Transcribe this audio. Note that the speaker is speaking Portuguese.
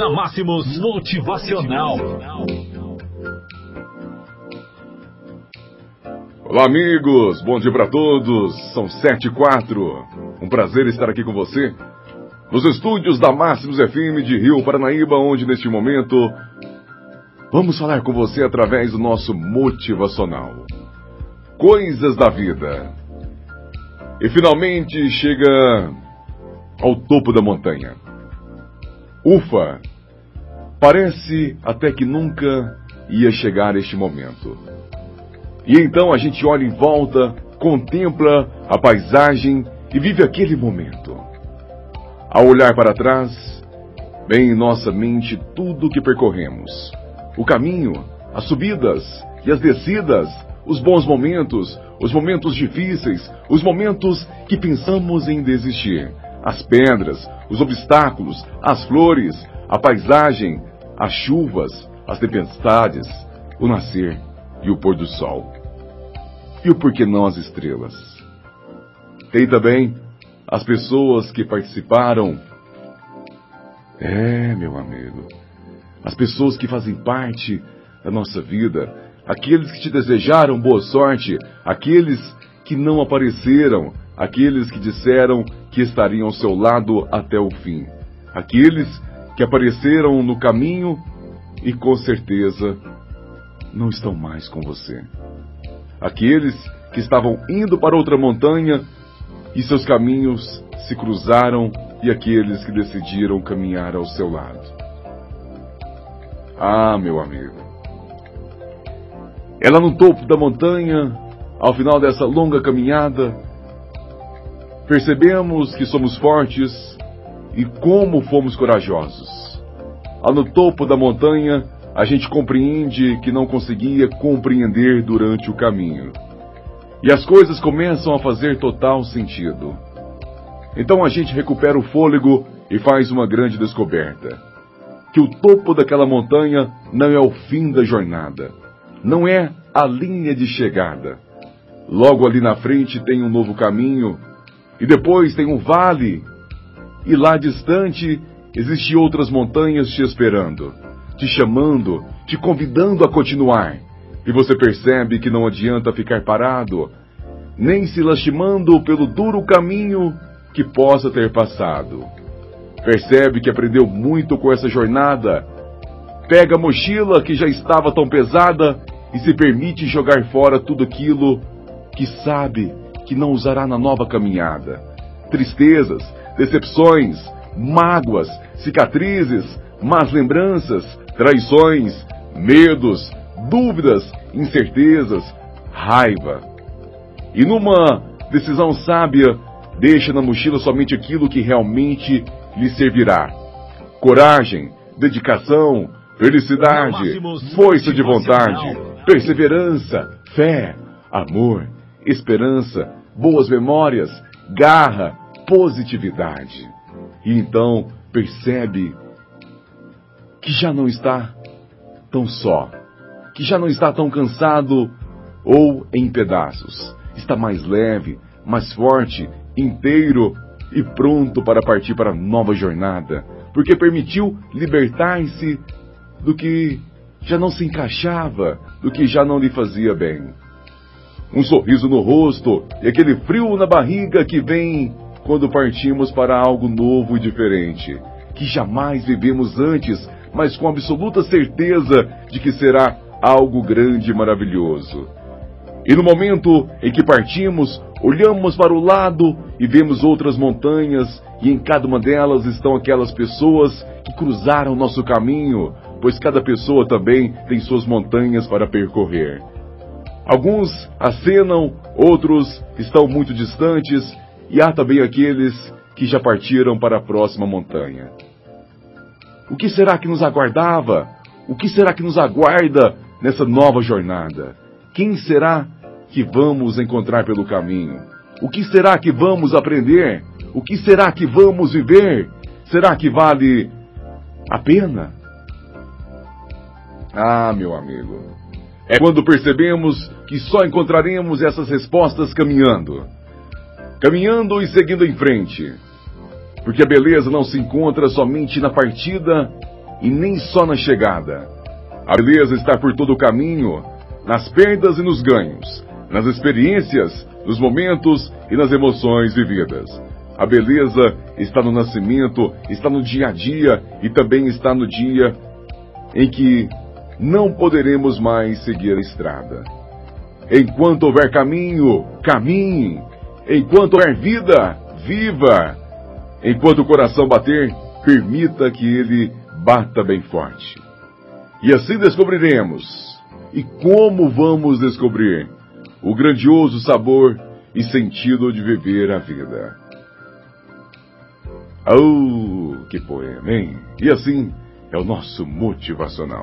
Na Máximos Motivacional. Olá, amigos. Bom dia para todos. São sete e quatro. Um prazer estar aqui com você nos estúdios da Máximos FM de Rio Paranaíba, onde neste momento vamos falar com você através do nosso motivacional. Coisas da vida. E finalmente chega ao topo da montanha. Ufa! Parece até que nunca ia chegar este momento. E então a gente olha em volta, contempla a paisagem e vive aquele momento. Ao olhar para trás, vem em nossa mente tudo o que percorremos: o caminho, as subidas e as descidas, os bons momentos, os momentos difíceis, os momentos que pensamos em desistir, as pedras, os obstáculos, as flores, a paisagem, as chuvas, as tempestades, o nascer e o pôr do sol. E o porquê não as estrelas? Tem também as pessoas que participaram. É, meu amigo, as pessoas que fazem parte da nossa vida, aqueles que te desejaram boa sorte, aqueles que não apareceram, aqueles que disseram que estariam ao seu lado até o fim, aqueles que apareceram no caminho e com certeza não estão mais com você. Aqueles que estavam indo para outra montanha e seus caminhos se cruzaram e aqueles que decidiram caminhar ao seu lado. Ah, meu amigo. Ela no topo da montanha, ao final dessa longa caminhada, percebemos que somos fortes e como fomos corajosos. Lá no topo da montanha, a gente compreende que não conseguia compreender durante o caminho. E as coisas começam a fazer total sentido. Então a gente recupera o fôlego e faz uma grande descoberta: que o topo daquela montanha não é o fim da jornada, não é a linha de chegada. Logo ali na frente tem um novo caminho, e depois tem um vale, e lá distante existem outras montanhas te esperando te chamando, te convidando a continuar. E você percebe que não adianta ficar parado, nem se lastimando pelo duro caminho que possa ter passado. Percebe que aprendeu muito com essa jornada. Pega a mochila que já estava tão pesada e se permite jogar fora tudo aquilo que sabe que não usará na nova caminhada. Tristezas, decepções, mágoas, cicatrizes, más lembranças, traições, medos, dúvidas, incertezas, raiva. E numa decisão sábia, deixa na mochila somente aquilo que realmente lhe servirá: coragem, dedicação, felicidade, força de vontade, perseverança, fé, amor, esperança, boas memórias, garra, positividade. E então percebe que já não está tão só, que já não está tão cansado ou em pedaços. Está mais leve, mais forte, inteiro e pronto para partir para nova jornada, porque permitiu libertar-se do que já não se encaixava, do que já não lhe fazia bem. Um sorriso no rosto e aquele frio na barriga que vem quando partimos para algo novo e diferente, que jamais vivemos antes mas com absoluta certeza de que será algo grande e maravilhoso. E no momento em que partimos, olhamos para o lado e vemos outras montanhas, e em cada uma delas estão aquelas pessoas que cruzaram nosso caminho, pois cada pessoa também tem suas montanhas para percorrer. Alguns acenam, outros estão muito distantes, e há também aqueles que já partiram para a próxima montanha. O que será que nos aguardava? O que será que nos aguarda nessa nova jornada? Quem será que vamos encontrar pelo caminho? O que será que vamos aprender? O que será que vamos viver? Será que vale a pena? Ah, meu amigo, é quando percebemos que só encontraremos essas respostas caminhando. Caminhando e seguindo em frente porque a beleza não se encontra somente na partida e nem só na chegada. A beleza está por todo o caminho, nas perdas e nos ganhos, nas experiências, nos momentos e nas emoções vividas. A beleza está no nascimento, está no dia a dia e também está no dia em que não poderemos mais seguir a estrada. Enquanto houver caminho, caminhe. Enquanto houver vida, viva. Enquanto o coração bater, permita que ele bata bem forte. E assim descobriremos. E como vamos descobrir o grandioso sabor e sentido de viver a vida? Oh, que poema, hein? E assim é o nosso motivacional.